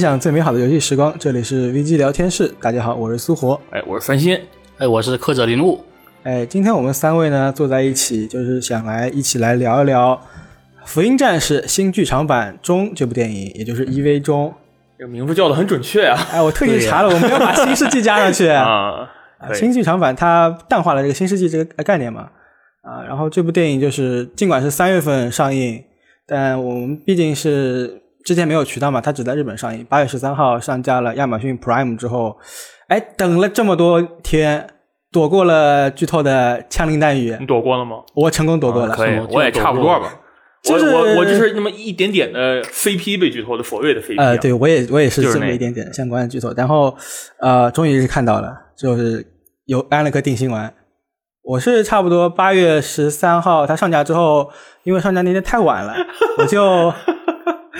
分享最美好的游戏时光，这里是 VG 聊天室。大家好，我是苏活。哎，我是三星。哎，我是客者林路。哎，今天我们三位呢坐在一起，就是想来一起来聊一聊《福音战士》新剧场版中这部电影，也就是 EV 中。这个名字叫的很准确啊！哎，我特意查了，我没有把新世纪加上去啊。新剧场版它淡化了这个新世纪这个概念嘛。啊，然后这部电影就是尽管是三月份上映，但我们毕竟是之前没有渠道嘛，它只在日本上映。八月十三号上架了亚马逊 Prime 之后，哎，等了这么多天，躲过了剧透的枪林弹雨。你躲过了吗？我成功躲过了，可以，我也差不多吧。我我我就是那么一点点的 CP 被剧透的所谓的非 P。呃，对我也我也是这么一点点相关的剧透，然后呃，终于是看到了，就是有安了颗定心丸。我是差不多八月十三号它上架之后，因为上架那天太晚了，我就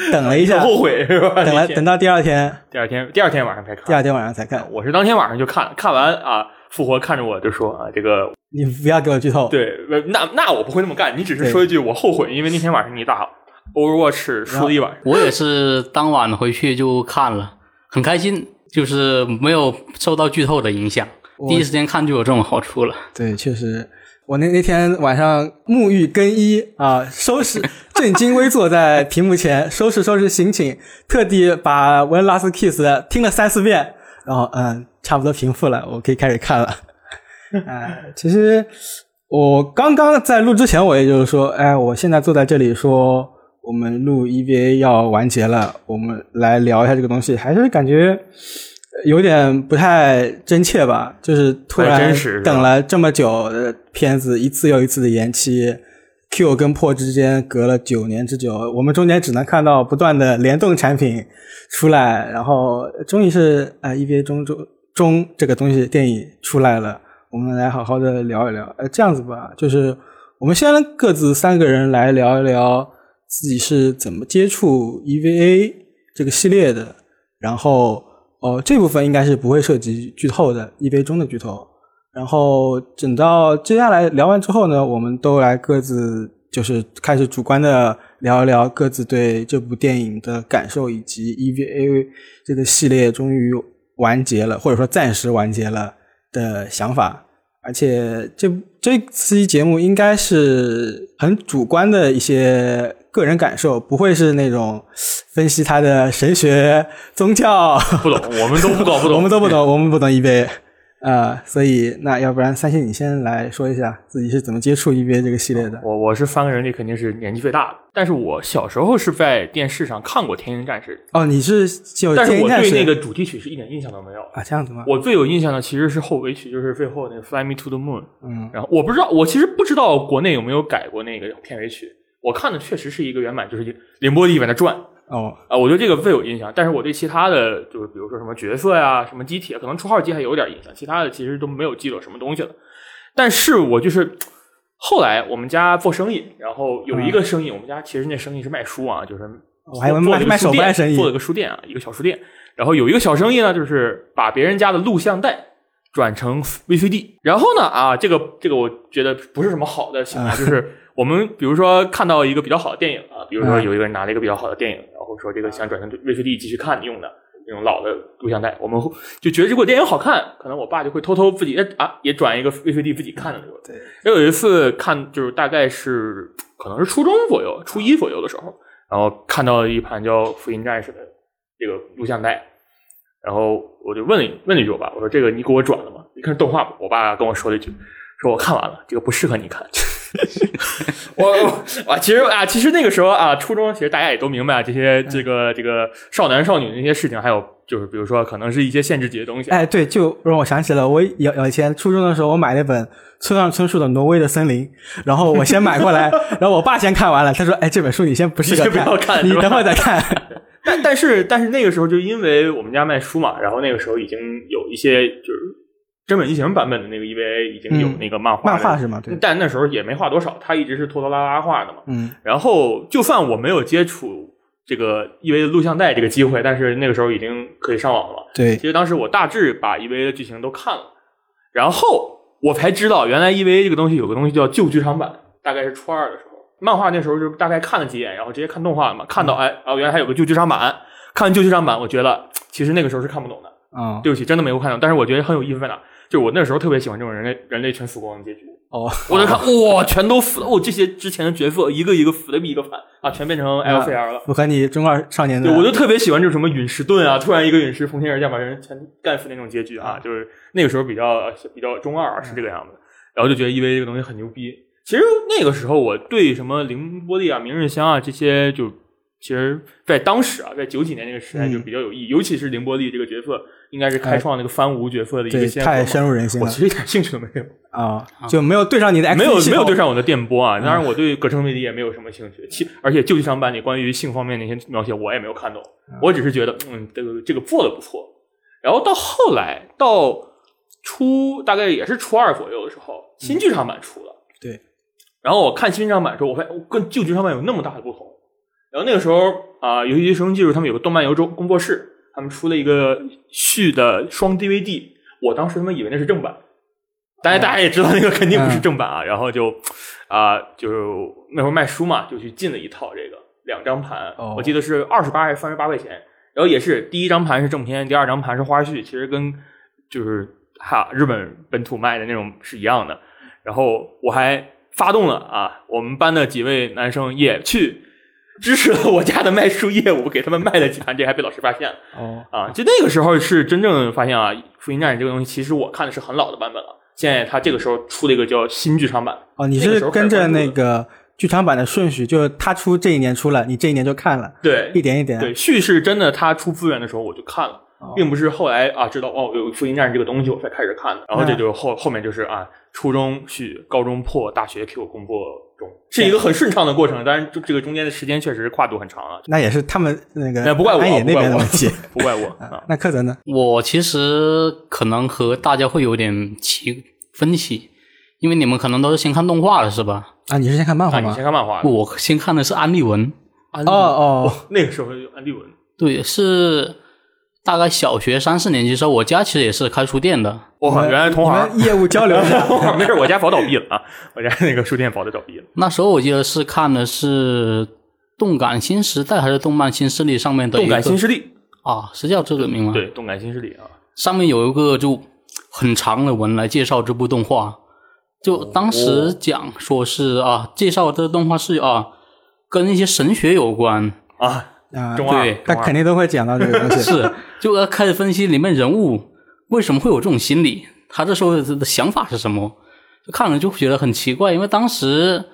等了一下，后悔是吧？等了等到第二天，第二天第二天晚上才看，第二天晚上才看。我是当天晚上就看，看完啊，复活看着我就说啊，这个你不要给我剧透。对，那那我不会那么干，你只是说一句我后悔，因为那天晚上你打 Overwatch 输了一晚上。我也是当晚回去就看了，很开心，就是没有受到剧透的影响。第一时间看就有这种好处了。对，确实，我那那天晚上沐浴更衣啊，收拾，正襟危坐在屏幕前收拾收拾心情，特地把《When Last Kiss》听了三四遍，然后嗯，差不多平复了，我可以开始看了。哎，其实我刚刚在录之前，我也就是说，哎，我现在坐在这里说，我们录 EVA 要完结了，我们来聊一下这个东西，还是感觉。有点不太真切吧，就是突然等了这么久的片子，一次又一次的延期，Q 跟破之间隔了九年之久，我们中间只能看到不断的联动产品出来，然后终于是啊，EVA 中中中这个东西电影出来了，我们来好好的聊一聊。呃，这样子吧，就是我们先各自三个人来聊一聊自己是怎么接触 EVA 这个系列的，然后。哦，这部分应该是不会涉及剧透的一杯中的剧透。然后等到接下来聊完之后呢，我们都来各自就是开始主观的聊一聊各自对这部电影的感受，以及 EVA 这个系列终于完结了，或者说暂时完结了的想法。而且这这期节目应该是很主观的一些。个人感受不会是那种 分析他的神学宗教，不懂，我们都不搞不懂，我们都不懂，我们不懂 EVA 啊，所以那要不然三星你先来说一下自己是怎么接触 EVA 这个系列的。我我是三个人里肯定是年纪最大的，但是我小时候是在电视上看过《天鹰战士》哦，你是就但是我对那个主题曲是一点印象都没有。啊，这样子吗？我最有印象的其实是后尾曲，就是最后那个《Fly Me to the Moon》，嗯，然后我不知道，我其实不知道国内有没有改过那个片尾曲。我看的确实是一个原版，就是凌波丽在那转哦啊，我对这个最有印象。但是我对其他的，就是比如说什么角色呀、什么机体，可能初号机还有点印象，其他的其实都没有记得什么东西了。但是我就是后来我们家做生意，然后有一个生意，我们家其实那生意是卖书啊，就是我还卖卖手办生意，做了个书店啊，一个小书店。然后有一个小生意呢，就是把别人家的录像带转成 VCD。然后呢啊，这个这个我觉得不是什么好的行为，就是。我们比如说看到一个比较好的电影啊，比如说有一个人拿了一个比较好的电影，然后说这个想转成 VCD 继续看用的那种老的录像带，我们就觉得如果电影好看，可能我爸就会偷偷自己啊也转一个 VCD 自己看的那种。对，有一次看就是大概是可能是初中左右、初一左右的时候，然后看到一盘叫《福音战士》的这个录像带，然后我就问了问了一句我爸，我说这个你给我转了吗？你看动画，我爸跟我说了一句，说我看完了，这个不适合你看。我啊，其实啊，其实那个时候啊，初中其实大家也都明白这些这个这个少男少女的那些事情，还有就是比如说可能是一些限制级的东西。哎，对，就让我想起了我有以前初中的时候，我买了一本村上春树的《挪威的森林》，然后我先买过来，然后我爸先看完了，他说：“哎，这本书你先不是不要看，你等会儿再看。”但但是但是那个时候就因为我们家卖书嘛，然后那个时候已经有一些就是。真本一行版本的那个 EVA 已经有那个漫画，漫画是吗？对。但那时候也没画多少，他一直是拖拖拉拉画的嘛。嗯。然后，就算我没有接触这个 EVA 的录像带这个机会，但是那个时候已经可以上网了。对。其实当时我大致把 EVA 的剧情都看了，然后我才知道原来 EVA 这个东西有个东西叫旧剧场版。大概是初二的时候，漫画那时候就大概看了几眼，然后直接看动画了嘛。看到哎哦，原来还有个旧剧场版。看旧剧场版，我觉得其实那个时候是看不懂的，啊，对不起，真的没有看懂。但是我觉得很有意思在哪？就我那时候特别喜欢这种人类人类全死光的结局。哦，我在看，哇，全都死了！哦，这些之前的角色一个一个死的比一个惨啊，全变成 LCL 了。我看你中二少年的对，，我就特别喜欢这种什么陨石盾啊，突然一个陨石从天而降把人全干死那种结局啊，就是那个时候比较比较中二是这个样子，然后就觉得 EVA 这个东西很牛逼。其实那个时候我对什么凌波丽啊、明日香啊这些，就其实在当时啊，在九几年那个时代就比较有意义，尤其是凌波丽这个角色，应该是开创那个番无角色的一个，先河太。深入人心了我其实一点兴趣都没有。啊，就没有对上你的 X 没有没有对上我的电波啊！当然，我对葛城魅力也没有什么兴趣。其而且旧剧场版里关于性方面那些描写，我也没有看懂。我只是觉得，嗯，这个这个做的不错。然后到后来，到初大概也是初二左右的时候，新剧场版出了。对。然后我看新剧场版的时候，我发现哦跟旧剧场版有那么大的不同。然后那个时候啊、游戏机生技术他们有个动漫游周工作室，他们出了一个续的双 DVD，我当时他们以为那是正版。大家大家也知道那个肯定不是正版啊，然后就啊、就那会儿卖书嘛，就去进了一套这个两张盘，哦我记得是二十八还是三十八块钱，然后也是第一张盘是正片，第二张盘是花絮，其实跟就是哈日本本土卖的那种是一样的。然后我还发动了啊，我们班的几位男生也去支持了我家的卖书业务，给他们卖了几盘，这还被老师发现了。哦，啊，就那个时候是真正发现啊，《福音战士》这个东西，其实我看的是很老的版本了。现在他这个时候出了一个叫新剧场版，哦，你是跟着那个剧场版的顺序，就是他出这一年出了，你这一年就看了，对一点一点。对，叙事真的，他出资源的时候我就看了，哦并不是后来啊知道哦有《福音战士》这个东西我才开始看的。然后这就是后后面就是啊，初中续，高中破，大学 Q 工作中，是一个很顺畅的过程。当然，这这个中间的时间确实跨度很长啊。那也是他们那个那，不怪我，安野那不怪我边的问题。，不怪我啊。那柯 泽呢？我其实可能和大家会有点奇分歧，因为你们可能都是先看动画的是吧？啊，你是先看漫啊，你画吗？先看漫画。我先看的是安利文，安哦哦，那个时候有安利文，对，是大概小学三四年级的时候，我家其实也是开书店的，哇，原来同行。业务交流一下。没事，我家早倒闭了啊！我家那个书店早就倒闭了。那时候我记得是看的是《动感新时代》还是《动漫新势力》上面的动感新势力，啊，是叫这个名吗？，对，动感新势力啊，上面有一个就很长的文来介绍这部动画，就当时讲说是啊，介绍这个动画是啊，跟一些神学有关，啊，啊，对中二他肯定都会讲到这个东西。是就要开始分析里面人物为什么会有这种心理，他这时候的想法是什么，就看了就觉得很奇怪，因为当时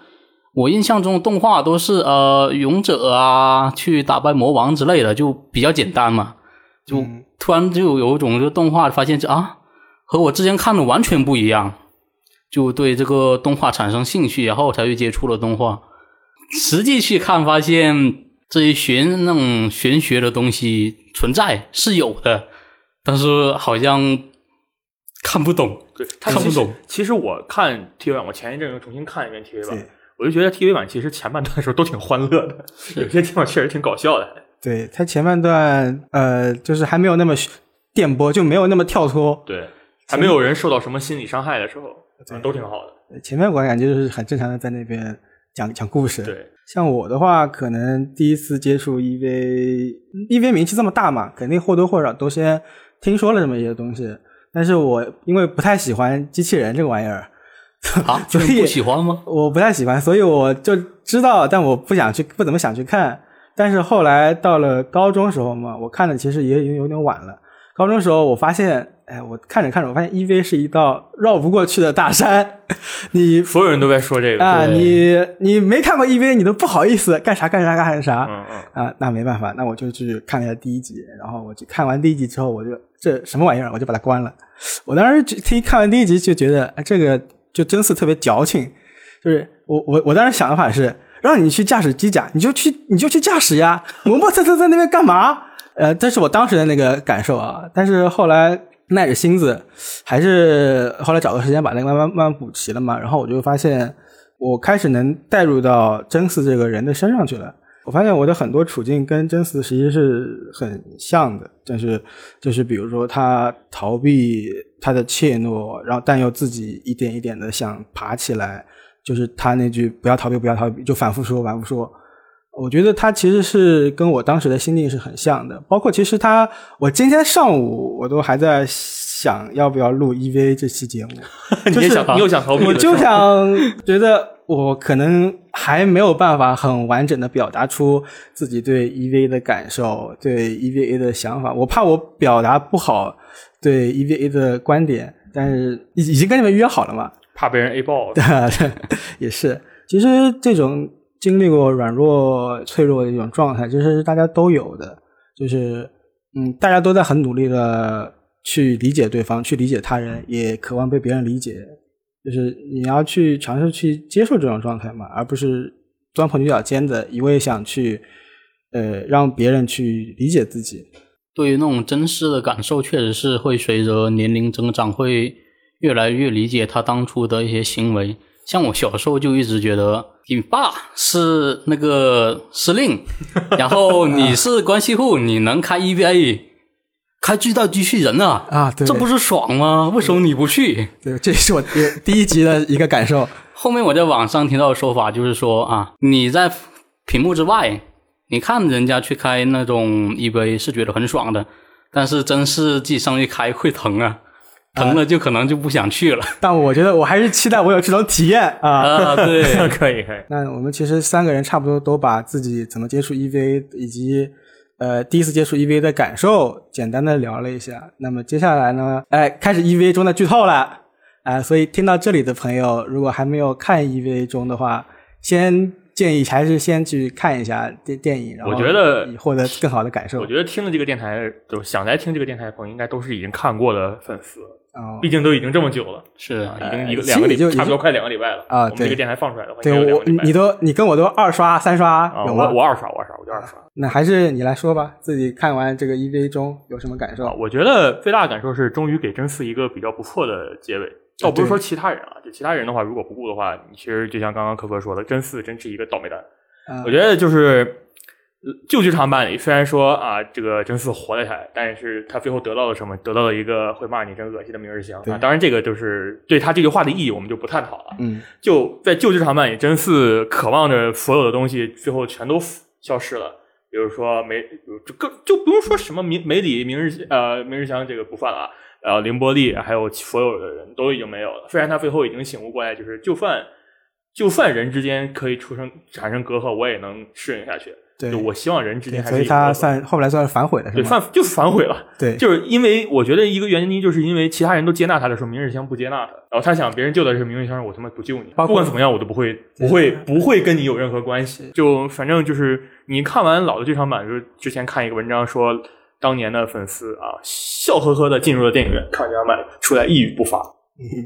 我印象中的动画都是呃勇者啊去打败魔王之类的，就比较简单嘛，就嗯突然就有一种就动画发现这啊和我之前看的完全不一样，就对这个动画产生兴趣，然后才去接触了动画。实际去看发现这些玄那种玄学的东西存在是有的，但是好像看不懂。看不懂。其实我看 TV 版，我前一阵又重新看一遍 TV 版，我就觉得 TV 版其实前半段的时候都挺欢乐的，有些地方确实挺搞笑的。对他前半段，呃，就是还没有那么电波，就没有那么跳脱。对，还没有人受到什么心理伤害的时候，都挺好的。前面我感觉就是很正常的在那边讲讲故事。对，像我的话，可能第一次接触 EV，EV 名气这么大嘛，肯定或多或少都先听说了这么一些东西。但是我因为不太喜欢机器人这个玩意儿，啊，所以不喜欢吗？我不太喜欢，所以我就知道，但我不想去，不怎么想去看。但是后来到了高中时候嘛，我看的其实也已经有点晚了。高中的时候我发现，哎，我看着看着，我发现 EV 是一道绕不过去的大山。你所有人都在说这个。啊，你你没看过 EV，你都不好意思干啥干啥干啥。嗯嗯，啊，那没办法，那我就去看了一下第一集，然后我就看完第一集之后，我就这什么玩意儿，我就把它关了。我当时就听看完第一集就觉得，哎，这个就真是特别矫情，就是我我我当时想的法是，让你去驾驶机甲，你就去你就去驾驶呀，磨磨蹭蹭在那边干嘛？呃，这是我当时的那个感受啊。但是后来耐着心思，还是后来找个时间把那个慢慢慢慢补齐了嘛，然后我就发现，我开始能带入到真嗣这个人的身上去了。我发现我的很多处境跟真嗣其实是很像的，就是就是比如说他逃避他的怯懦，然后但又自己一点一点的想爬起来，就是他那句“不要逃避，不要逃避”，就反复说，反复说。我觉得他其实是跟我当时的心境是很像的，包括其实他，我今天上午我都还在想要不要录 EVA 这期节目，你也想，你又想逃避，我就想觉得我可能还没有办法很完整的表达出自己对 EVA 的感受，对 EVA 的想法，我怕我表达不好对 EVA 的观点，但是已已经跟你们约好了嘛，怕被人 A 爆，对，也是，其实这种。经历过软弱、脆弱的一种状态，就是大家都有的，就是嗯，大家都在很努力的去理解对方，去理解他人，也渴望被别人理解。就是你要去尝试去接受这种状态嘛，而不是钻破牛角尖的一味想去呃让别人去理解自己。对于那种真实的感受，确实是会随着年龄增长，会越来越理解他当初的一些行为。像我小时候就一直觉得你爸是那个司令，然后你 是关系户，你能开 EVA，开巨大机器人啊啊，对，这不是爽吗？为什么你不去？对，这是我第一集的一个感受。后面我在网上听到的说法就是说啊，你在屏幕之外，你看人家去开那种 EVA 是觉得很爽的，但是真是自己上去开会疼啊。疼了就可能就不想去了，但我觉得我还是期待我有这种体验啊！啊，对，可以可以。那我们其实三个人差不多都把自己怎么接触 EVA 以及呃第一次接触 EVA 的感受简单的聊了一下。那么接下来呢，哎，开始 EVA 中的剧透了，哎，所以听到这里的朋友，如果还没有看 EVA 中的话，先建议还是先去看一下电电影，然后我觉得获得更好的感受。我觉得听了这个电台，就想来听这个电台的朋友，应该都是已经看过的粉丝。哦，毕竟都已经这么久了，是已经一个两个礼，差不多快两个礼拜了啊。我们这个电台放出来的话，对我你都你跟我都二刷三刷有吗？我二刷我二刷我就二刷。那还是你来说吧，自己看完这个 EVA 中有什么感受？我觉得最大的感受是，终于给真四一个比较不错的结尾。倒不是说其他人啊，就其他人的话，如果不顾的话，你其实就像刚刚可可说的，真四真是一个倒霉蛋。我觉得就是。旧剧场版里虽然说啊，这个真嗣活了下来，但是他最后得到了什么？得到了一个会骂你真恶心的明日香啊！当然，这个就是对他这句话的意义，我们就不探讨了。嗯，就在旧剧场版里，真嗣渴望着所有的东西，最后全都消失了。比如说梅，就更就不用说什么明梅里明日呃明日香这个不算了，然后凌波丽还有所有的人都已经没有了。虽然他最后已经醒悟过来，就是就算就算人之间可以出生产生隔阂，我也能适应下去。对，我希望人之间还是。所以他算后来算是反悔了，是对，反就是反悔了。对，就是因为我觉得一个原因，就是因为其他人都接纳他的时候，明日香不接纳他，然后他想别人救的是明日香，我他妈不救你，不管怎么样，我都不会不会不会跟你有任何关系。就反正就是你看完老的剧场版，就是之前看一个文章说，当年的粉丝啊，笑呵呵的进入了电影院看剧场版，出来一语不发，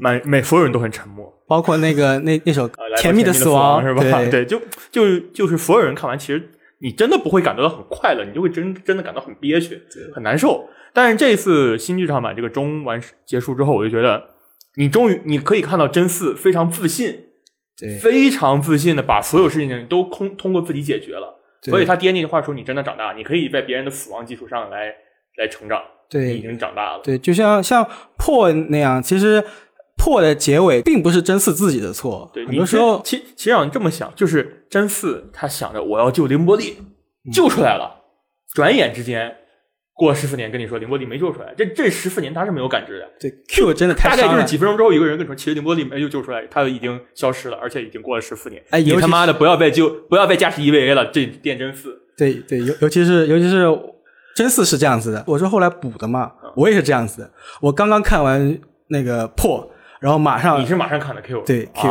满每所有人都很沉默，包括那个那那首《甜蜜的死亡》是吧？对，就就就是所有人看完，其实。你真的不会感觉到很快乐，你就会真真的感到很憋屈，很难受。但是这次新剧场版这个中完结束之后，我就觉得你终于你可以看到真嗣非常自信，对，非常自信的把所有事情都通通过自己解决了。所以他爹那句话说：“你真的长大，你可以在别人的死亡基础上来来成长。”对，已经长大了。对，就像像破那样，其实。破的结尾并不是真嗣自己的错，对，很多时候其其实让你这么想，就是真嗣他想着我要救凌波丽，救出来了，转眼之间过了十四年，跟你说凌波丽没救出来，这这十四年他是没有感知的。对，Q 真的太大概就是几分钟之后，一个人跟你说，其实凌波丽没有救出来，他已经消失了，而且已经过了十四年。哎，你他妈的不要再救，不要再驾驶 EVA 了，这电真四。对对，尤尤其是尤其是真四是这样子的，我是后来补的嘛，我也是这样子的，我刚刚看完那个破。然后马上你是马上看的 Q 对 Q，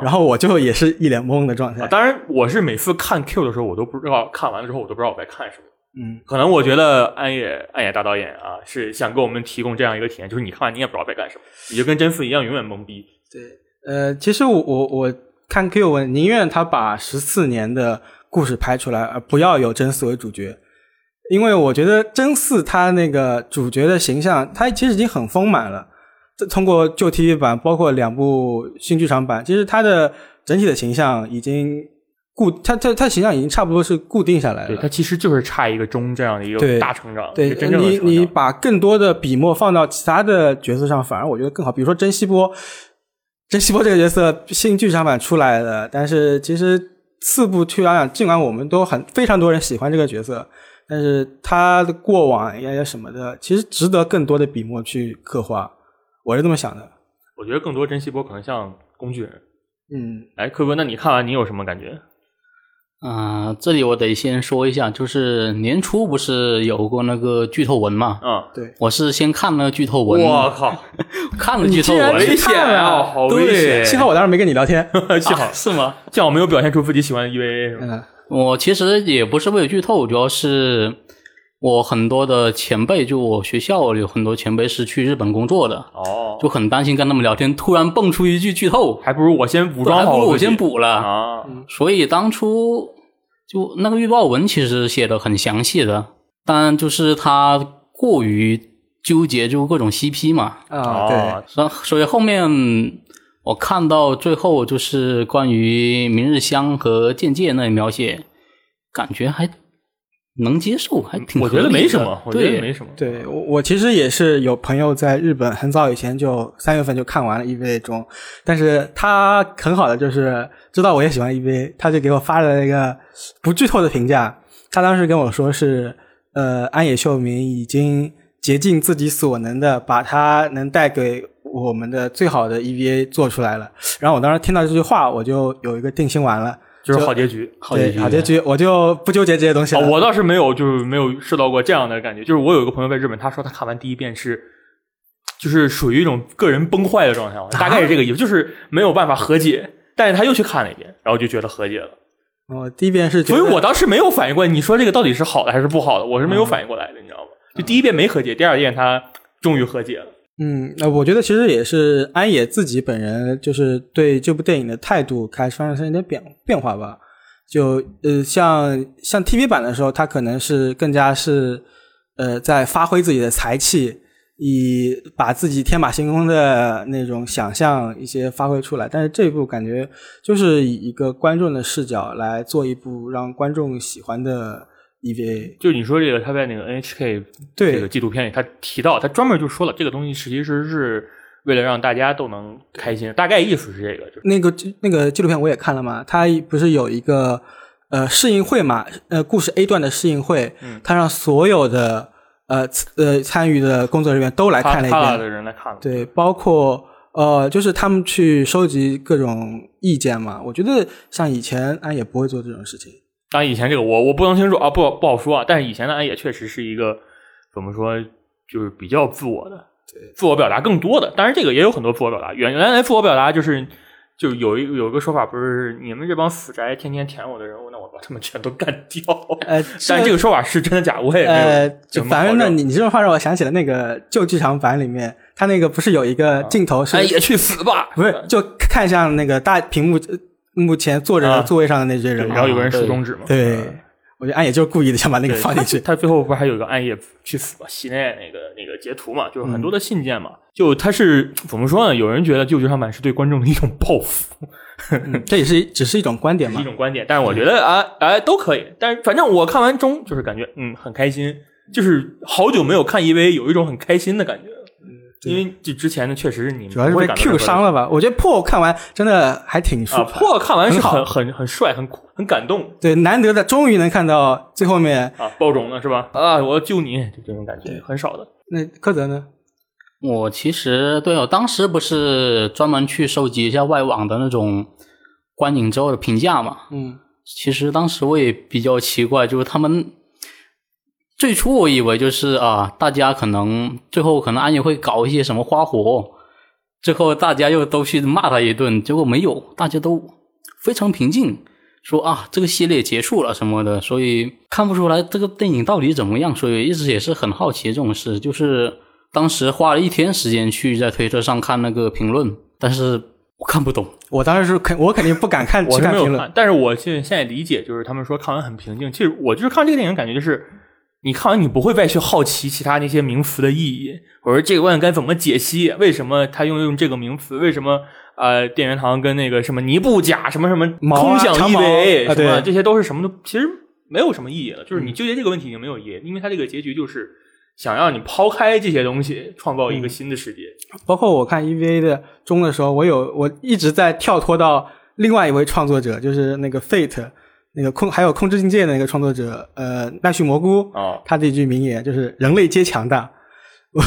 然后我就也是一脸懵的状态。当然，我是每次看 Q 的时候，我都不知道看完了之后，我都不知道我在看什么。嗯，可能我觉得暗夜暗夜大导演啊，是想给我们提供这样一个体验，就是你看完你也不知道在干什么，你就跟真嗣一样永远懵逼。对，呃，其实我我我看 Q，我宁愿他把十四年的故事拍出来，而不要有真嗣为主角，因为我觉得真嗣他那个主角的形象，他其实已经很丰满了。通过旧 TV 版，包括两部新剧场版，其实他的整体的形象已经固，他他他形象已经差不多是固定下来了。对他其实就是差一个中这样的一个大成长。对，你你把更多的笔墨放到其他的角色上，反而我觉得更好。比如说真希波，真希波这个角色新剧场版出来了，但是其实四部去来讲，尽管我们都很非常多人喜欢这个角色，但是他的过往呀呀什么的，其实值得更多的笔墨去刻画。我是这么想的。我觉得更多珍惜波可能像工具人。嗯，哎，科哥，那你看完你有什么感觉？啊、这里我得先说一下，就是年初不是有过那个剧透文嘛？嗯，对，我是先看了剧透文，我靠，看了剧透文，危险看啊，了好危险！幸好我当时没跟你聊天。幸好啊是吗？幸好没有表现出自己喜欢的 EVA 是吧？嗯，我其实也不是为了剧透，主要是我很多的前辈，就我学校有很多前辈是去日本工作的，哦，就很担心跟他们聊天，突然蹦出一句剧透，还不如我先补还装好不如我先补了。啊。所以当初就那个预报文其实写的很详细的，但就是他过于纠结就各种 CP 嘛，啊，对，哦，所所以后面我看到最后就是关于明日香和剑界那里描写，感觉还能接受，还挺我觉得没什么，我觉得对，没什么。对我我其实也是有朋友在日本很早以前就三月份就看完了 EVA 中，但是他很好的就是知道我也喜欢 EVA，他就给我发了一个不剧透的评价。他当时跟我说是，呃，安野秀明已经竭尽自己所能的把他能带给我们的最好的 EVA 做出来了。然后我当时听到这句话，我就有一个定心丸了。就是好结局。好结局好结局，我就不纠结这些东西啊，了。我倒是没有，就是没有受到过这样的感觉。就是我有一个朋友在日本，他说他看完第一遍是，就是属于一种个人崩坏的状态，大概是这个意思，就是没有办法和解。但是他又去看了一遍，然后就觉得和解了。我第一遍是，所以我当时没有反应过来，你说这个到底是好的还是不好的，我是没有反应过来的，你知道吗？就第一遍没和解，第二遍他终于和解了。嗯，那我觉得其实也是安野自己本人就是对这部电影的态度开始发生一点变变化吧。就呃，像像 TV 版的时候，他可能是更加是呃在发挥自己的才气，以把自己天马行空的那种想象一些发挥出来。但是这一部感觉就是以一个观众的视角来做一部让观众喜欢的 EVA。就你说这个，他在那个 NHK 对。这个纪录片里，他提到，他专门就说了，这个东西其实是为了让大家都能开心，大概意思是这个，就那个那个纪录片我也看了嘛，他不是有一个呃试映会嘛，呃故事 A 段的试映会，嗯。他让所有的呃呃参与的工作人员都来看了一他他的，人来看了，对，包括呃就是他们去收集各种意见嘛。我觉得像以前安也不会做这种事情，当然以前这个我我不能清楚啊，不不好说啊，但是以前的安野确实是一个怎么说，就是比较自我的，自我表达更多的。当然这个也有很多自我表达，原原来自我表达就是。就有一有一个说法，不是你们这帮死宅天天舔我的人物，那我把他们全都干掉。呃，但这个说法是真的假？我也没有呃，就反正呢，你你这种话让我想起了那个旧剧场版里面，他那个不是有一个镜头是安野去死吧！不是就看向那个大屏幕呃目前坐着座位上的那些人嘛，然后有个人竖中指嘛。对嗯，我觉得暗夜就是故意的想把那个放进去。他最后不是还有一个暗夜去死吧？系内那个那个截图嘛，就是很嗯多的信件嘛。就他是怎么说呢？有人觉得旧剧场版是对观众的一种报复，嗯这也是只是一种观点嘛一。种观点。但是我觉得啊哎都可以。但是反正我看完中就是感觉嗯很开心，就是好久没有看 EVA，有一种很开心的感觉。因为这之前的确实是你主要是被不会感到 Q 伤了吧？我觉得破看完真的还挺舒啊。破看完是很很很很帅，很酷很感动对，难得的终于能看到最后面。啊，爆种了是吧？啊，我要救你，就这种感觉很少的。那柯泽呢？我其实对我当时不是专门去收集一下外网的那种观影之后的评价嘛？嗯，其实当时我也比较奇怪，就是他们最初我以为就是啊，大家可能最后可能安野会搞一些什么花活，最后大家又都去骂他一顿，结果没有，大家都非常平静，说啊这个系列结束了什么的，所以看不出来这个电影到底怎么样，所以一直也是很好奇这种事，就是当时花了一天时间去在推特上看那个评论，但是我看不懂。我当时是肯，我肯定不敢看 我去看评论。是没有看，但是我现现在理解就是他们说看完很平静。其实我就是看这个电影，感觉就是你看完你不会再去好奇其他那些名词的意义，我说这个问该怎么解析，为什么他用用这个名词，为什么呃电元堂跟那个什么尼布甲什么什么空想 EVA 啊什么对这些都是什么都其实没有什么意义了，就是你纠结这个问题已经没有意义，因为它这个结局就是想让你抛开这些东西，创造一个新的世界。包括我看 EVA 的中的时候，我有我一直在跳脱到另外一位创作者，就是那个 Fate 那个空还有控制境界的那个创作者，呃，奈绪蘑菇，啊，他的一句名言就是“人类皆强大”。我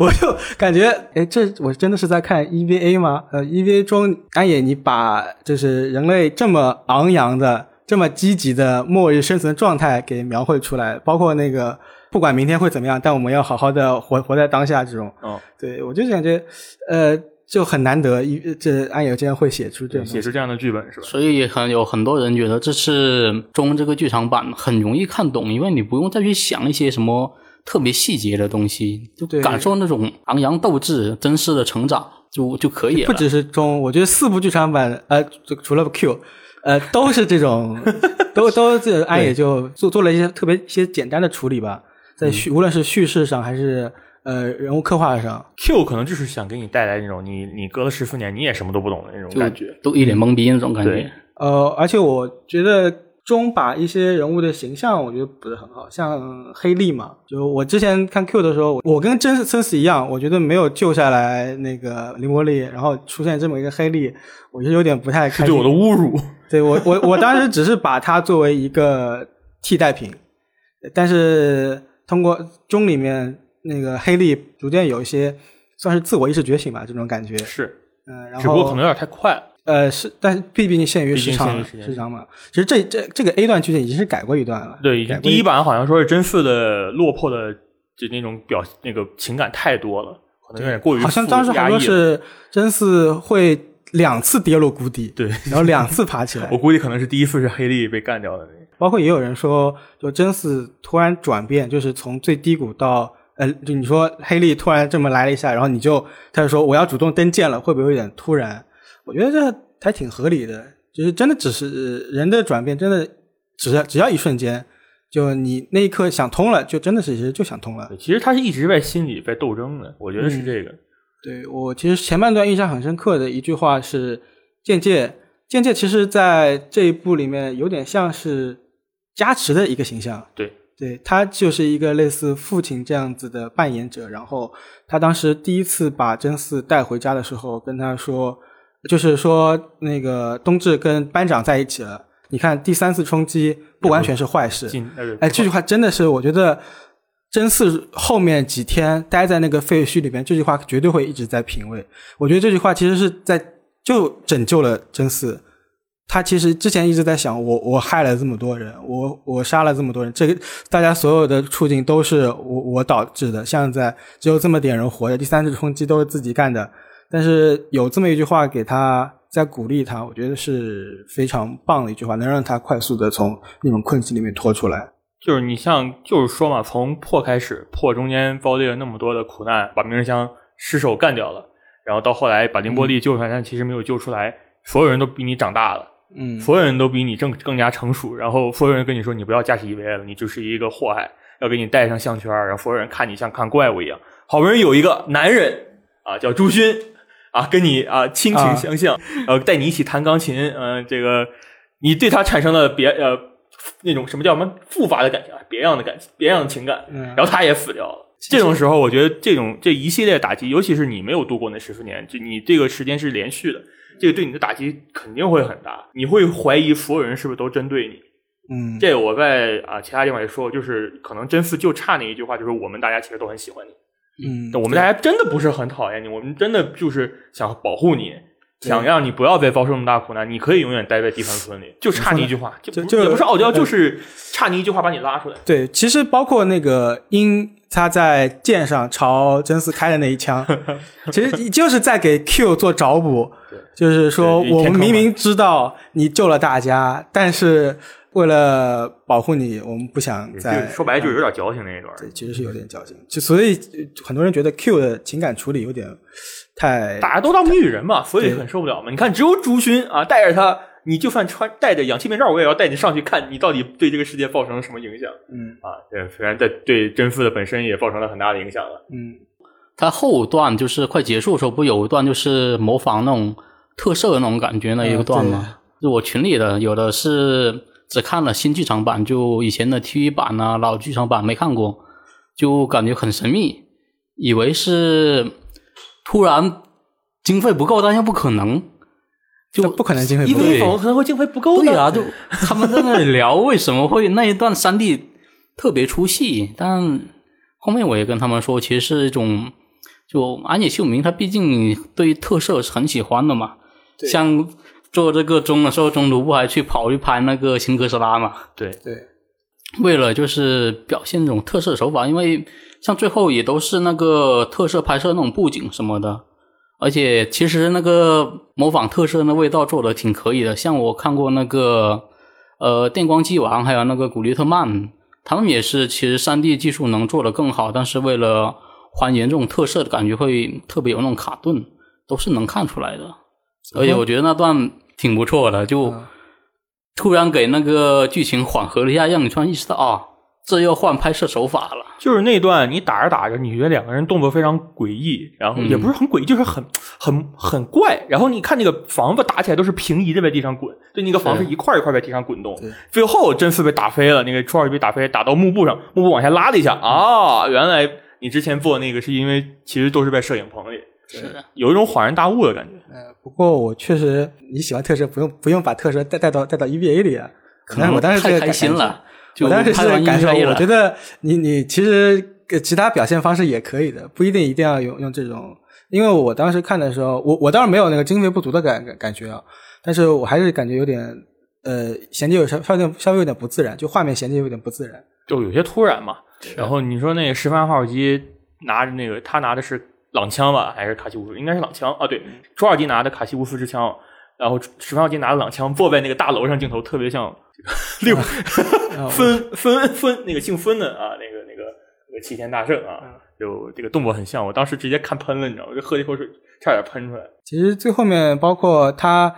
我我就感觉，哎，这我真的是在看 EVA 吗？呃，EVA 中安野你把就是人类这么昂扬的、这么积极的末日生存状态给描绘出来，包括那个不管明天会怎么样，但我们要好好的活活在当下这种。哦，对我就感觉，呃，就很难得，一这安野竟然会写出这样写出这样的剧本是吧？所以很有很多人觉得这是中这个剧场版很容易看懂，因为你不用再去想一些什么特别细节的东西，就对感受那种昂扬斗志、真实的成长就就可以了。不只是中，我觉得四部剧场版，呃，就除了 Q，呃，都是这种，都都这安野就做做了一些特别一些简单的处理吧，在叙、无论是叙事上还是呃人物刻画上，Q 可能就是想给你带来那种你你隔了十四年你也什么都不懂的那种感觉。都一脸懵逼那种感觉。呃，而且我觉得中把一些人物的形象，我觉得不是很好，像黑利嘛，就我之前看 Q 的时候，我跟真森死一样，我觉得没有救下来那个林伯利，然后出现这么一个黑利，我觉得有点不太开对我的侮辱。对我我我当时只是把它作为一个替代品，但是通过中里面那个黑利逐渐有一些算是自我意识觉醒吧，这种感觉。是，嗯、然只不过后可能有点太快了。呃是，但是毕竟限于时长时长嘛。其实这这这个 A 段剧情已经是改过一段了。对，已经第一版好像说是真嗣的落魄的就那种表那个情感太多了，可能有点过于好像当时好。像是真嗣会两次跌落谷底，对，然后两次爬起来 我。估计可能是第一次是黑利被干掉的那个。包括也有人说，就真嗣突然转变，就是从最低谷到呃，就你说黑利突然这么来了一下，然后你就他就说我要主动登舰了，会不会有点突然？我觉得这还挺合理的，就是真的只是人的转变，真的只要只要一瞬间，就你那一刻想通了，就真的是其实就想通了。其实他是一直在心里在斗争的，我觉得是嗯这个。对我其实前半段印象很深刻的一句话是剑界，剑界其实在这一部里面有点像是加持的一个形象。对，对他就是一个类似父亲这样子的扮演者。然后他当时第一次把真嗣带回家的时候，跟他说，就是说那个冬至跟班长在一起了。你看第三次冲击不完全是坏事，哎，这句话真的是，我觉得真嗣后面几天待在那个废墟里边，这句话绝对会一直在品味。我觉得这句话其实是在就拯救了真嗣。他其实之前一直在想，我我害了这么多人，我我杀了这么多人，这个大家所有的处境都是我我导致的。像在只有这么点人活着，第三次冲击都是自己干的。但是有这么一句话给他在鼓励他，我觉得是非常棒的一句话，能让他快速的从那种困境里面脱出来。就是你像就是说嘛，从破开始，破中间遭历了那么多的苦难，把明日香失手干掉了，然后到后来把凌波丽救出来，但其实没有救出来，所有人都比你长大了。嗯，所有人都比你更更加成熟，然后所有人跟你说你不要驾驶 EVA 了，你就是一个祸害，要给你戴上项圈，然后所有人看你像看怪物一样。好不容易有一个男人啊，叫朱勋啊，跟你啊亲情相向，呃，带你一起弹钢琴，嗯、这个你对他产生了别呃那种什么叫什么复发的感情啊，别样的感情，别样的情感，嗯然后他也死掉了。这种时候，我觉得这种这一系列打击，尤其是你没有度过那十四年，就你这个时间是连续的，这个对你的打击肯定会很大，你会怀疑所有人是不是都针对你。嗯，这个我在啊其他地方也说过，就是可能真嗣就差那一句话，就是我们大家其实都很喜欢你，嗯，我们大家真的不是很讨厌你，我们真的就是想保护你，想让你不要再遭受那么大苦难，你可以永远待在地盘村里，就差你一句话，就就不是傲娇，就是差你一句话把你拉出来。对，其实包括那个鹰，他在剑上朝真嗣开的那一枪，其实就是在给 Q 做找补对，就是说我们明明知道你救了大家，但是为了保护你，我们不想再就说白了就是有点矫情那一段。对，其实是有点矫情，就所以呃很多人觉得 Q 的情感处理有点太大家都当谜语人嘛，所以很受不了嘛。你看，只有朱勋啊，带着他，你就算穿戴着氧气面罩，我也要带你上去看你到底对这个世界造成了什么影响嗯啊。对，虽然在对真嗣的本身也造成了很大的影响了。嗯它后段就是快结束的时候，不有一段就是模仿那种特摄的那种感觉那一个段吗？就我群里的有的是只看了新剧场版，就以前的 TV 版啊、老剧场版没看过，就感觉很神秘，以为是突然经费不够，但又不可能，就不可能经费一不够分一粉可能会经费不够的。对啊，就 他们在那里聊为什么会那一段三 D 特别出戏，但后面我也跟他们说，其实是一种就安野秀明他毕竟对特摄是很喜欢的嘛，像做这个钟的时候，中途不还去跑去拍那个新哥斯拉嘛？对，对，为了就是表现这种特摄手法，因为像最后也都是那个特摄拍摄那种布景什么的，而且其实那个模仿特摄的味道做的挺可以的。像我看过那个呃电光机王，还有那个古力特曼，他们也是其实三 D 技术能做得更好，但是为了还原这种特色的感觉，会特别有那种卡顿，都是能看出来的。而且我觉得那段挺不错的，就嗯突然给那个剧情缓和了一下，让你突然意识到啊，这又换拍摄手法了。就是那段你打着打着，你觉得两个人动作非常诡异，然后也不是很诡异，就是很很很怪。然后你看那个房子打起来都是平移着在地上滚，就那个房子一块一块在地上滚动。最后真嗣被打飞了，那个初二被打飞，打到幕布上，幕布往下拉了一下啊，原来你之前做那个是因为其实都是在摄影棚里，是的，有一种恍然大悟的感觉。呃，不过我确实你喜欢特摄，不用不用把特摄带带到带到 EVA 里啊。可能我当时太开心了，就我当时是感受，我觉得你你其实呃其他表现方式也可以的，不一定一定要用用这种。因为我当时看的时候，我我当然没有那个经费不足的感感感觉啊，但是我还是感觉有点呃衔接有稍稍微稍微有点不自然，就画面衔接有点不自然。就有些突然嘛。然后你说那个十番号机拿着那个，他拿的是朗枪吧，还是卡西乌斯？应该是朗枪啊。对，朱二迪拿的卡西乌斯之枪，然后十番号机拿的朗枪，坐在那个大楼上，镜头特别像这个 六分分分那个姓分的啊，那个那个那个齐天大圣啊，就这个动作很像。我当时直接看喷了，你知道吗？就喝了一口水，差点喷出来。其实最后面包括他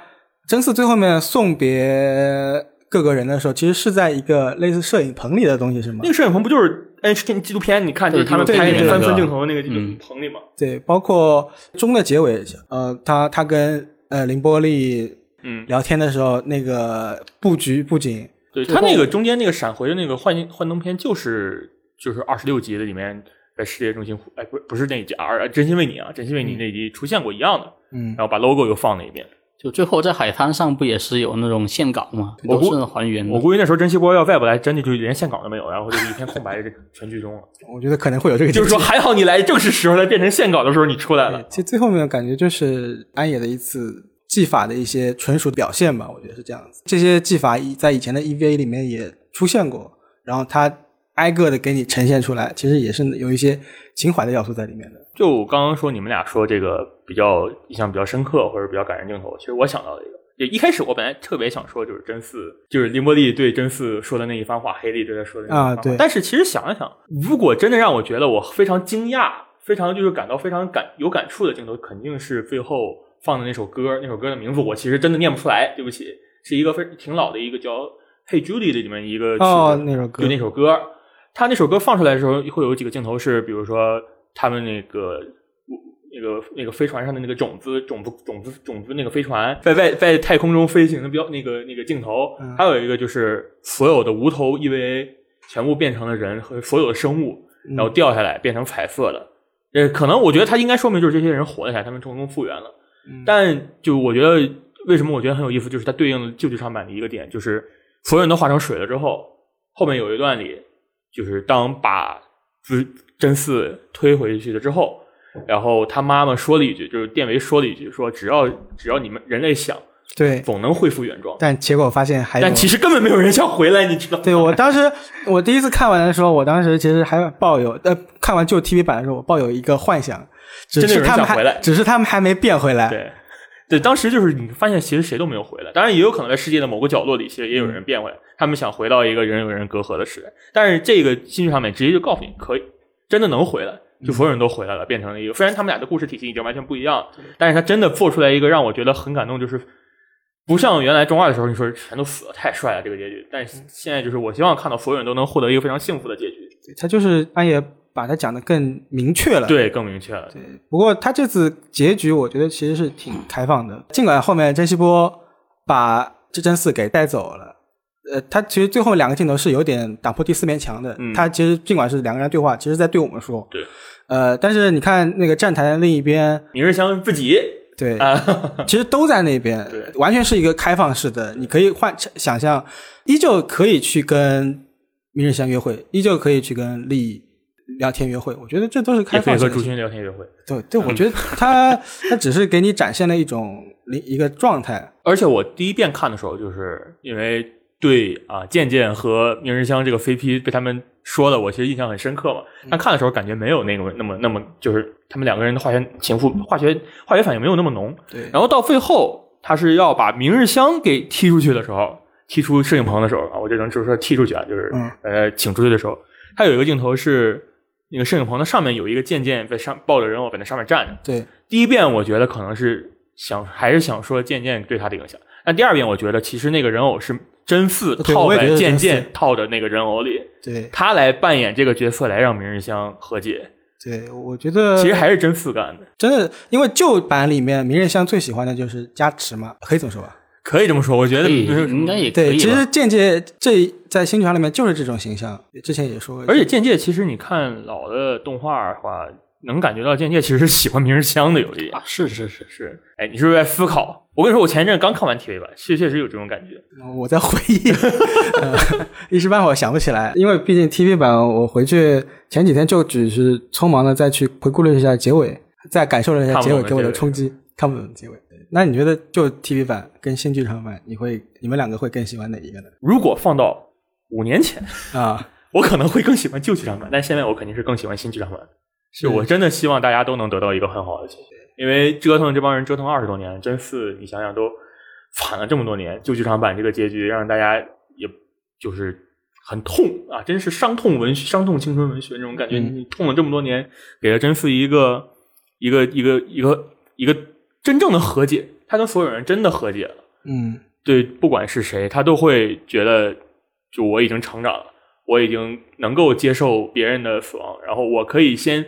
真嗣最后面送别各个人的时候，其实是在一个类似摄影棚里的东西，是吗那？个摄影棚不就是 H K 纪录片？你看，就是他们拍那个三分镜头的那个嗯棚里嘛。对，包括中的结尾，呃，他他跟呃林波丽嗯，聊天的时候，那个布局布景，对他那个中间那个闪回的那个幻幻灯片，就是就是二十六集的里面，在世界中心，哎，不不是那一集，而真心为你啊，真心为你那集出现过一样的，嗯，然后把 logo 又放了一遍。就最后在海滩上不也是有那种线稿吗？都是还原的。我估计那时候珍惜波要再不来，真的就连线稿都没有，然后就一片空白，这 全剧终了。我觉得可能会有这个就是说，还好你来正是时候，在变成线稿的时候你出来了。其实最后面感觉就是安野的一次技法的一些纯属的表现吧，我觉得是这样子。这些技法以在以前的 EVA 里面也出现过，然后他挨个的给你呈现出来，其实也是有一些情怀的要素在里面的。就我刚刚说你们俩说这个比较印象比较深刻或者比较感人镜头，其实我想到了一个。就一开始我本来特别想说，就是真嗣，就是林波利对真嗣说的那一番话，黑利对他说的那一番话。啊对但是其实想了想，如果真的让我觉得我非常惊讶，非常就是感到非常感有感触的镜头，肯定是最后放的那首歌。那首歌的名字我其实真的念不出来，对不起，是一个非挺老的一个叫《Hey Judy》的里面一个哦，那首歌就那首歌，他那首歌放出来的时候，会有几个镜头是，比如说他们那个那个那个飞船上的那个种子种子种子种子那个飞船在外在太空中飞行的标那个那个镜头，嗯还有一个就是所有的无头 EVA 全部变成了人和所有的生物，然后掉下来变成彩色的。呃，可能我觉得它应该说明就是这些人活了下来，他们成功复原了。嗯但就我觉得为什么我觉得很有意思，就是它对应了旧剧场版的一个点，就是所有人都化成水了之后，后面有一段里，就是当把真真嗣推回去了之后，然后他妈妈说了一句，就是电维说了一句，说只要只要你们人类想，对，总能恢复原状。但结果发现还但。其实根本没有人想回来，你知道吗？对我当时，我第一次看完的时候，我当时其实还抱有，呃，看完旧 TV 版的时候，我抱有一个幻想，只是他们想回来还，只是他们还没变回来。对，对，当时就是你发现其实谁都没有回来，当然也有可能在世界的某个角落里，其实也有人变回来，他们想回到一个人与人隔阂的时代。但是这个新剧场版直接就告诉你，可以真的能回来，就所有人都回来了，变成了一个。虽然他们俩的故事体系已经完全不一样，但是他真的做出来一个让我觉得很感动，就是。不像原来中二的时候，你说全都死了，太帅了这个结局。但是现在就是我希望看到所有人都能获得一个非常幸福的结局，他就是安野把它讲的更明确了。对，更明确了。对，不过他这次结局，我觉得其实是挺开放的。尽管后面真希波把这真寺给带走了，呃，他其实最后两个镜头是有点打破第四面墙的。嗯他其实尽管是两个人对话，其实在对我们说。对。呃，但是你看那个站台的另一边，明日香不急对，啊，其实都在那边对，完全是一个开放式的，你可以换想象，依旧可以去跟明日香约会，依旧可以去跟丽聊天约会。我觉得这都是开放式的。和朱勋聊天约会。对对，我觉得他 他只是给你展现了一种一个状态。而且我第一遍看的时候，就是因为对啊渐渐和明日香这个 CP 被他们说的，我其实印象很深刻嘛。但看的时候感觉没有那种那么那么，就是他们两个人的化学情妇、化学化学反应没有那么浓。对，然后到最后，他是要把明日香给踢出去的时候，踢出摄影棚的时候啊，我这能就是说踢出去啊，就是、嗯呃请出去的时候，他有一个镜头是那个摄影棚的上面有一个渐渐在上抱着人偶在那上面站着。对，第一遍我觉得可能是想还是想说渐渐对他的影响，但第二遍我觉得其实那个人偶是真嗣套在渐得真嗣渐套的那个人偶里，对，他来扮演这个角色来让明日香和解，对，我觉得其实还是真嗣干的，真的，因为旧版里面明日香最喜欢的就是加持嘛，可以这么说吧？可以这么说，我觉得就是应该也可对，以吧。其实渐渐这在新剧场里面就是这种形象，之前也说过，而且渐界其实你看老的动画的话，能感觉到剑界其实是喜欢明日香的有一点。啊，是是是，是，哎，你是不是在思考？我跟你说，我前一阵刚看完 TV 版，确确实有这种感觉。我在回忆，呃 一时半会儿想不起来，因为毕竟 TV 版我回去前几天就只是匆忙的再去回顾了一下结尾，再感受了一下结尾给我的冲击，看不懂结尾。那你觉得就 TV 版跟新剧场版，你会你们两个会更喜欢哪一个呢？如果放到五年前，啊，我可能会更喜欢旧剧场版，但现在我肯定是更喜欢新剧场版。是我真的希望大家都能得到一个很好的结局，因为折腾这帮人折腾二十多年，真是你想想都惨了这么多年，旧剧场版这个结局让大家也就是很痛啊，真是伤痛文学、伤痛青春文学那种感觉。嗯你痛了这么多年，给了真嗣一个一个一个一个一个真正的和解，他跟所有人真的和解了。嗯，对，不管是谁，他都会觉得，就我已经成长了，我已经能够接受别人的死亡，然后我可以先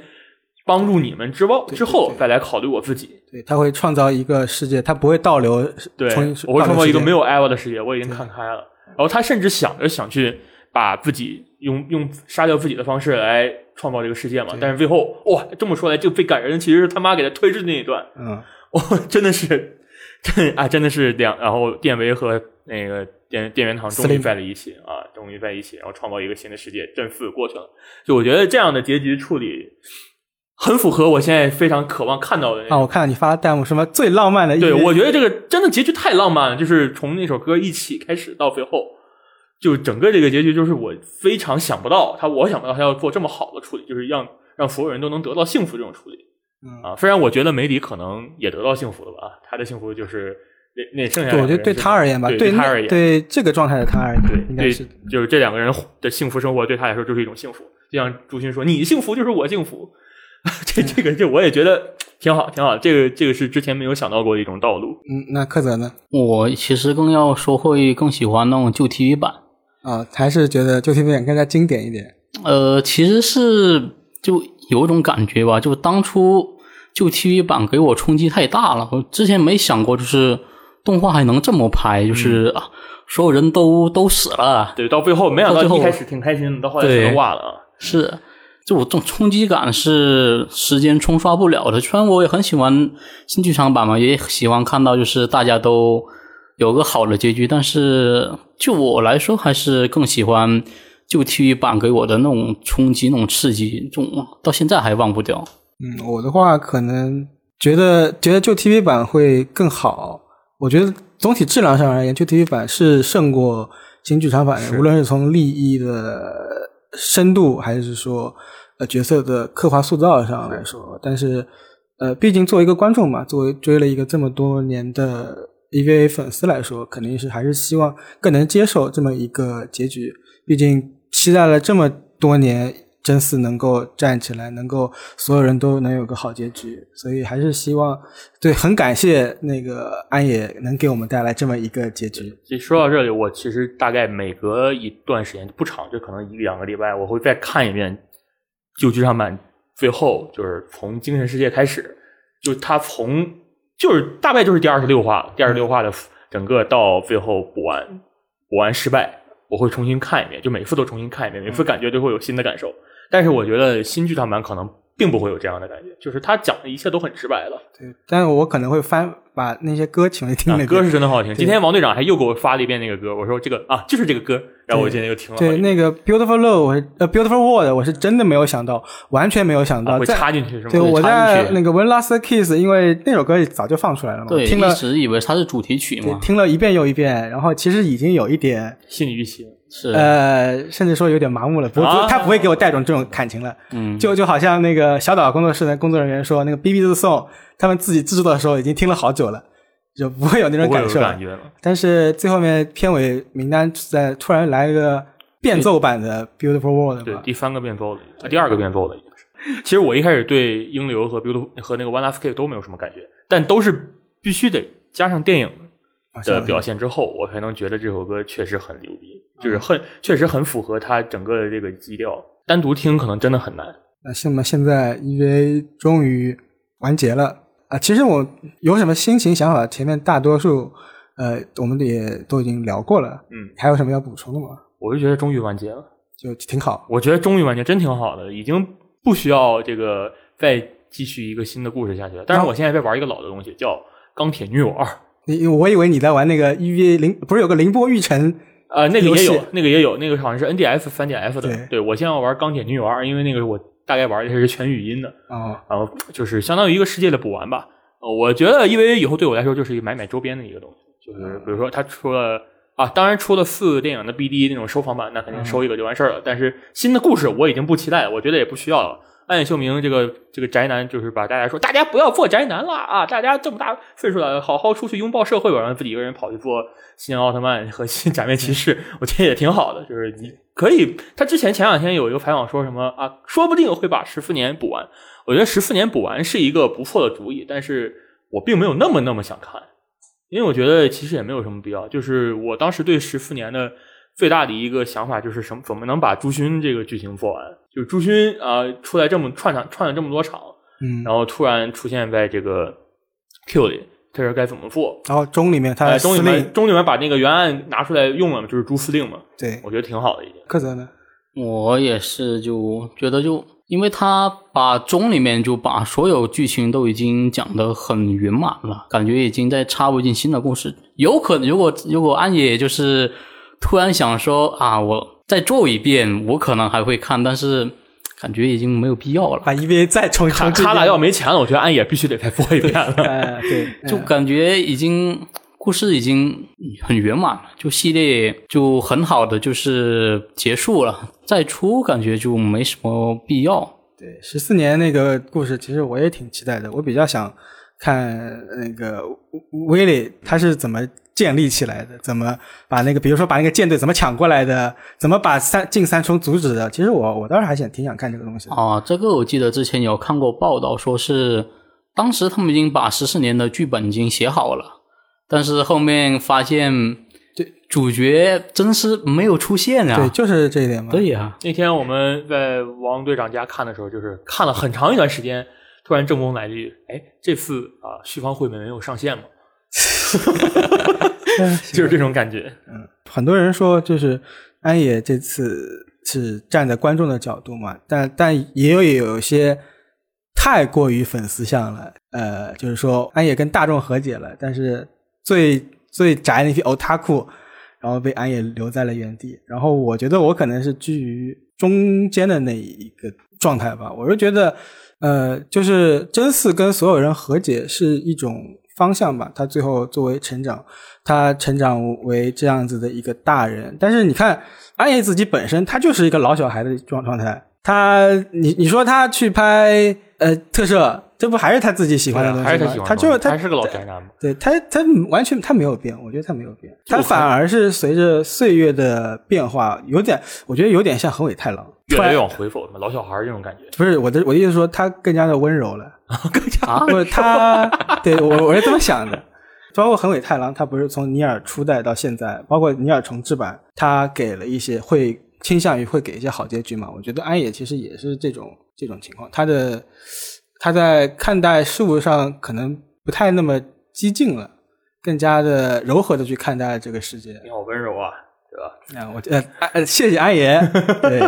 帮助你们之后，之后再来考虑我自己。对，他会创造一个世界，他不会倒流，对，我会创造一个没有有 Eva 的世界，我已经看开了。然后他甚至想着想去把自己用用杀掉自己的方式来创造这个世界嘛，但是最后哇，这么说来，这个最感人的其实是他妈给他推至那一段，嗯，哇，真的是，真 啊，真的是两，然后电维和那个电电源堂终于在了一起啊，终于在一起，然后创造一个新的世界，正四过去了。就我觉得这样的结局处理，很符合我现在非常渴望看到的那啊，我看到你发的弹幕什么最浪漫的一对，我觉得这个真的结局太浪漫了，就是从那首歌一起开始到最后，就整个这个结局就是我非常想不到他，我想不到他要做这么好的处理，就是让让所有人都能得到幸福这种处理。嗯啊，虽然我觉得梅里可能也得到幸福了吧，他的幸福就是那那剩下我觉得对他而言吧，对对他而言，对这个状态的他而言，对对应该是就是这两个人的幸福生活对他来说就是一种幸福。就像朱勋说：“你幸福就是我幸福。这这个这我也觉得挺好，挺好。这个这个是之前没有想到过的一种道路。嗯，那柯泽呢？我其实更要说会更喜欢那种旧 TV 版。啊，还是觉得旧 TV 版更加经典一点。呃，其实是就有一种感觉吧，就当初旧 TV 版给我冲击太大了，我之前没想过，就是动画还能这么拍，就是、啊，所有人都都死了，对，到最后没想到到最后一开始挺开心的，到后来对全都挂了啊。是，这种冲冲击感是时间冲刷不了的。虽然我也很喜欢新剧场版嘛，也喜欢看到就是大家都有个好的结局，但是就我来说，还是更喜欢旧 TV 版给我的那种冲击、那种刺激，这种到现在还忘不掉。嗯，我的话可能觉得觉得旧 TV 版会更好。我觉得总体质量上而言，旧 TV 版是胜过新剧场版的，无论是从利益的深度，还是说呃角色的刻画塑造上来说。但是呃，毕竟作为一个观众嘛，作为追了一个这么多年的 EVA 粉丝来说，肯定是还是希望更能接受这么一个结局。毕竟期待了这么多年，真嗣能够站起来，能够所有人都能有个好结局，所以还是希望，对，很感谢那个安野能给我们带来这么一个结局。其实说到这里，我其实大概每隔一段时间不长，就可能一两个礼拜，我会再看一遍旧剧场版。最后就是从精神世界开始，就他从就是大概就是第二十六话，第二十六话的整个到最后补完补完失败，我会重新看一遍，就每次都重新看一遍，每次感觉都会有新的感受。但是我觉得新剧场版可能并不会有这样的感觉，就是他讲的一切都很直白了。对，但是我可能会翻把那些歌请来听啊那，歌是真的好听。今天王队长还又给我发了一遍那个歌，我说这个啊就是这个歌，然后我今天又听了好对。那个 Beautiful Love，我呃 Beautiful World，我是真的没有想到，完全没有想到，啊会插进去是吗？对我会插进去在那个 When Last Kiss，因为那首歌早就放出来了嘛，对，听了一直以为它是主题曲对嘛，听了一遍又一遍，然后其实已经有一点心理预期。是，呃，甚至说有点麻木了，不啊他不会给我带种这种感情了，嗯，就就好像那个小岛工作室的工作人员说，那个 B B 的 song，他们自己制作的时候已经听了好久了，就不会有那种感受了。感觉了。但是最后面片尾名单在突然来一个变奏版的 Beautiful World 对，嘛，第三个变奏的，啊，第二个变奏的应该是。其实我一开始对英流和 Beautiful 和那个 One Last Kiss 都没有什么感觉，但都是必须得加上电影啊的表现之后，我才能觉得这首歌确实很牛逼，嗯就是很确实很符合它整个的这个基调。单独听可能真的很难。那那么现在 EVA 终于完结了啊！其实我有什么心情想法，前面大多数呃我们也都已经聊过了，嗯，还有什么要补充的吗？我就觉得终于完结了，就挺好。我觉得终于完结真挺好的，已经不需要这个再继续一个新的故事下去了。但是我现在在玩一个老的东西，叫《钢铁女友二》。你我以为你在玩那个 EVA 零，不是有个凌波玉成呃，那个也有，那个也有，那个好像是 NDS 三点 F 的。对我现在要玩《钢铁女友二》，因为那个我大概玩的是全语音的，哦，然后就是相当于一个世界的补完吧。呃我觉得 EVA 以后对我来说就是一个买买周边的一个东西，就是比如说它出了啊，当然出了四个电影的 BD 那种收藏版，那肯定收一个就完事儿了。但是新的故事我已经不期待了，我觉得也不需要了。暗夜秀明这个这个宅男，就是把大家说，大家不要做宅男了啊！大家这么大岁数了，好好出去拥抱社会吧。然后自己一个人跑去做新奥特曼和新假面骑士，我觉得也挺好的。就是你可以，他之前前两天有一个采访说什么啊，说不定会把十四年补完。我觉得十四年补完是一个不错的主意，但是我并没有那么那么想看，因为我觉得其实也没有什么必要。就是我当时对十四年的最大的一个想法就是什么，怎么能把朱勋这个剧情做完？就是朱勋啊、出来这么串场串了这么多场，嗯，然后突然出现在这个 Q 里，这是该怎么做？然后钟里面他哎，的司令中里面中里面把那个原案拿出来用了，就是朱司令嘛，对我觉得挺好的一点。柯泽呢？我也是就觉得就，因为他把中里面就把所有剧情都已经讲得很圆满了，感觉已经在插不进新的故事。有可能如果如果安野就是突然想说啊，我再做一遍，我可能还会看，但是感觉已经没有必要了。把 EVA 再重重置一卡卡拉遍要没钱了，我觉得安野必须得再播一遍了。哎，对，就感觉已经故事已经很圆满了，就系列就很好的就是结束了，再出感觉就没什么必要。对，十四年那个故事，其实我也挺期待的。我比较想看那个威利他是怎么建立起来的，怎么把那个，比如说把那个舰队怎么抢过来的，怎么把三进三冲阻止的。其实我我倒是还想挺想看这个东西的。啊，这个我记得之前有看过报道，说是当时他们已经把十四年的剧本已经写好了，但是后面发现对主角真是没有出现啊对，啊。就是这一点嘛。对呀、那天我们在王队长家看的时候，就是看了很长一段时间，突然正宫来了一句：“哎，这次啊，续方绘本没有上线吗？” 就是这种感觉。嗯很多人说，就是安野这次是站在观众的角度嘛，但但也有也有一些太过于粉丝向了。呃，就是说安野跟大众和解了，但是最最宅那批 otaku，然后被安野留在了原地。然后我觉得我可能是居于中间的那一个状态吧。我是觉得，呃，就是真嗣跟所有人和解是一种方向吧。他最后作为成长，他成长为这样子的一个大人。但是你看安野自己本身，他就是一个老小孩的状状态。他，你你说他去拍呃特摄，这不还是他自己喜欢的东西吗？还是他喜欢的他就他还是个老宅男嘛。对他，他完全他没有变，我觉得他没有变，他反而是随着岁月的变化，有点，我觉得有点像横尾太郎，越来越往回走，老小孩儿这种感觉。不是我的我的意思是说，他更加的温柔了，更加啊 不是他，对我我是这么想的。包括横尾太郎，他不是从尼尔初代到现在，包括尼尔重置版，他给了一些会倾向于会给一些好结局嘛？我觉得安野其实也是这种这种情况，他的他在看待事物上可能不太那么激进了，更加的柔和的去看待这个世界。你好温柔啊，对吧？啊，我呃呃，谢谢安野。对，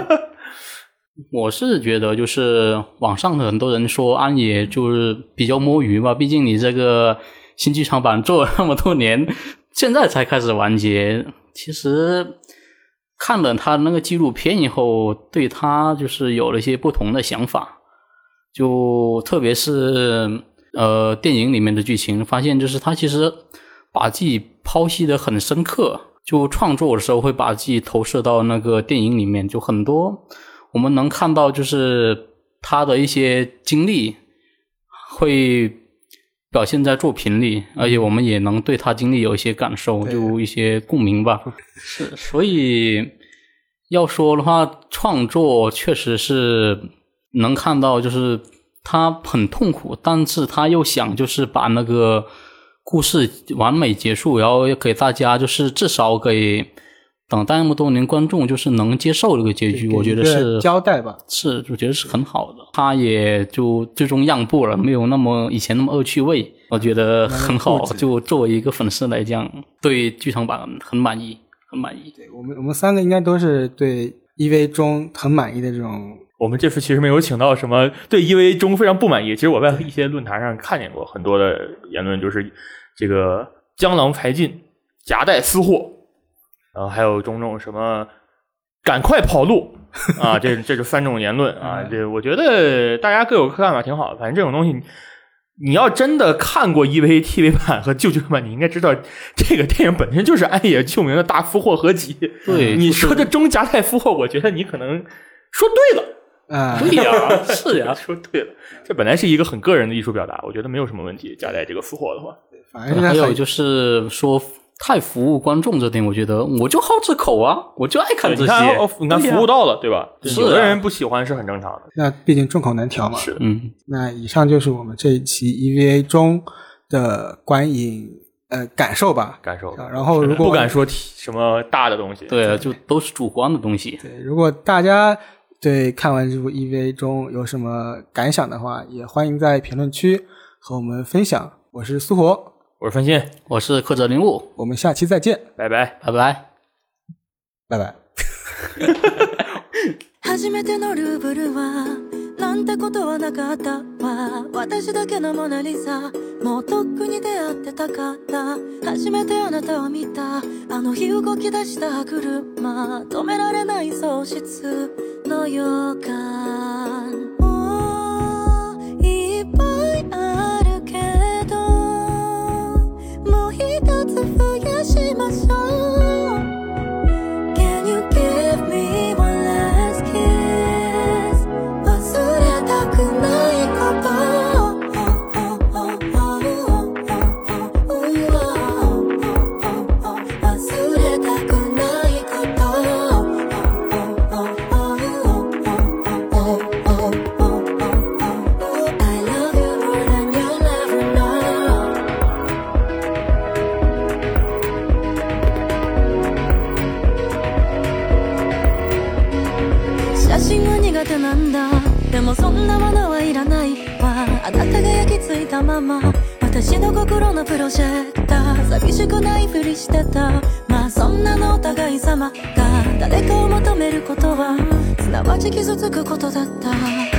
我是觉得，就是网上的很多人说安野就是比较摸鱼吧，毕竟你这个新剧场版做了那么多年，现在才开始完结。其实看了他那个纪录片以后，对他就是有了一些不同的想法，就特别是呃电影里面的剧情，发现就是他其实把自己剖析的很深刻，就创作的时候会把自己投射到那个电影里面，就很多。我们能看到，就是他的一些经历会表现在作品里，而且我们也能对他经历有一些感受，就一些共鸣吧。是，所以要说的话，创作确实是能看到，就是他很痛苦，但是他又想就是把那个故事完美结束，然后给大家就是至少给。等待那么多年，观众就是能接受这个结局，我觉得是交代吧，是我觉得是很好的。他也就最终让步了，没有那么以前那么恶趣味，我觉得很好。就作为一个粉丝来讲，对剧场版很满意，很满意。对我们，我们三个应该都是对 EV 中很满意的这种。我们这次其实没有请到什么对 EV 中非常不满意。其实我在一些论坛上看见过很多的言论，就是这个江郎才尽，夹带私货。然后还有种种什么，赶快跑路 啊！这这是三种言论啊！这我觉得大家各有各看法，挺好的。反正这种东西，你要真的看过 EV TV 版和旧剧版，你应该知道这个电影本身就是安野秀明的大俘获合集。对，你说这中夹带俘获，我觉得你可能说对了啊！对呀，是呀，说对了。这本来是一个很个人的艺术表达，我觉得没有什么问题。夹带这个俘获的话，反正还有就是说。太服务观众这点，我觉得我就好这口啊，我就爱看这些。你看，服务到了，对吧？有的人不喜欢是很正常的。那毕竟众口难调嘛。是，嗯。那以上就是我们这一期 EVA 中的观影呃感受吧，感受。然后如果不敢说提什么大的东西，对，就都是主观的东西。对，如果大家对看完这部 EVA 中有什么感想的话，也欢迎在评论区和我们分享。我是苏活。我是分心，我是克者灵物，我们下期再见，拜拜，拜拜，拜拜。初めてのルーブルはなんてことはなかったわ私だけのモナリザもうとっくに出会ってたかった初めてあなたを見たあの日動き出した車止められない喪失の予感 なんだ。でもそんなものはいらないわ。あなたが焼き付いたまま。私の心のプロジェクター寂しくないふりしてた。まあそんなのお互い様が。誰かを求めることは。すなわち傷つくことだった。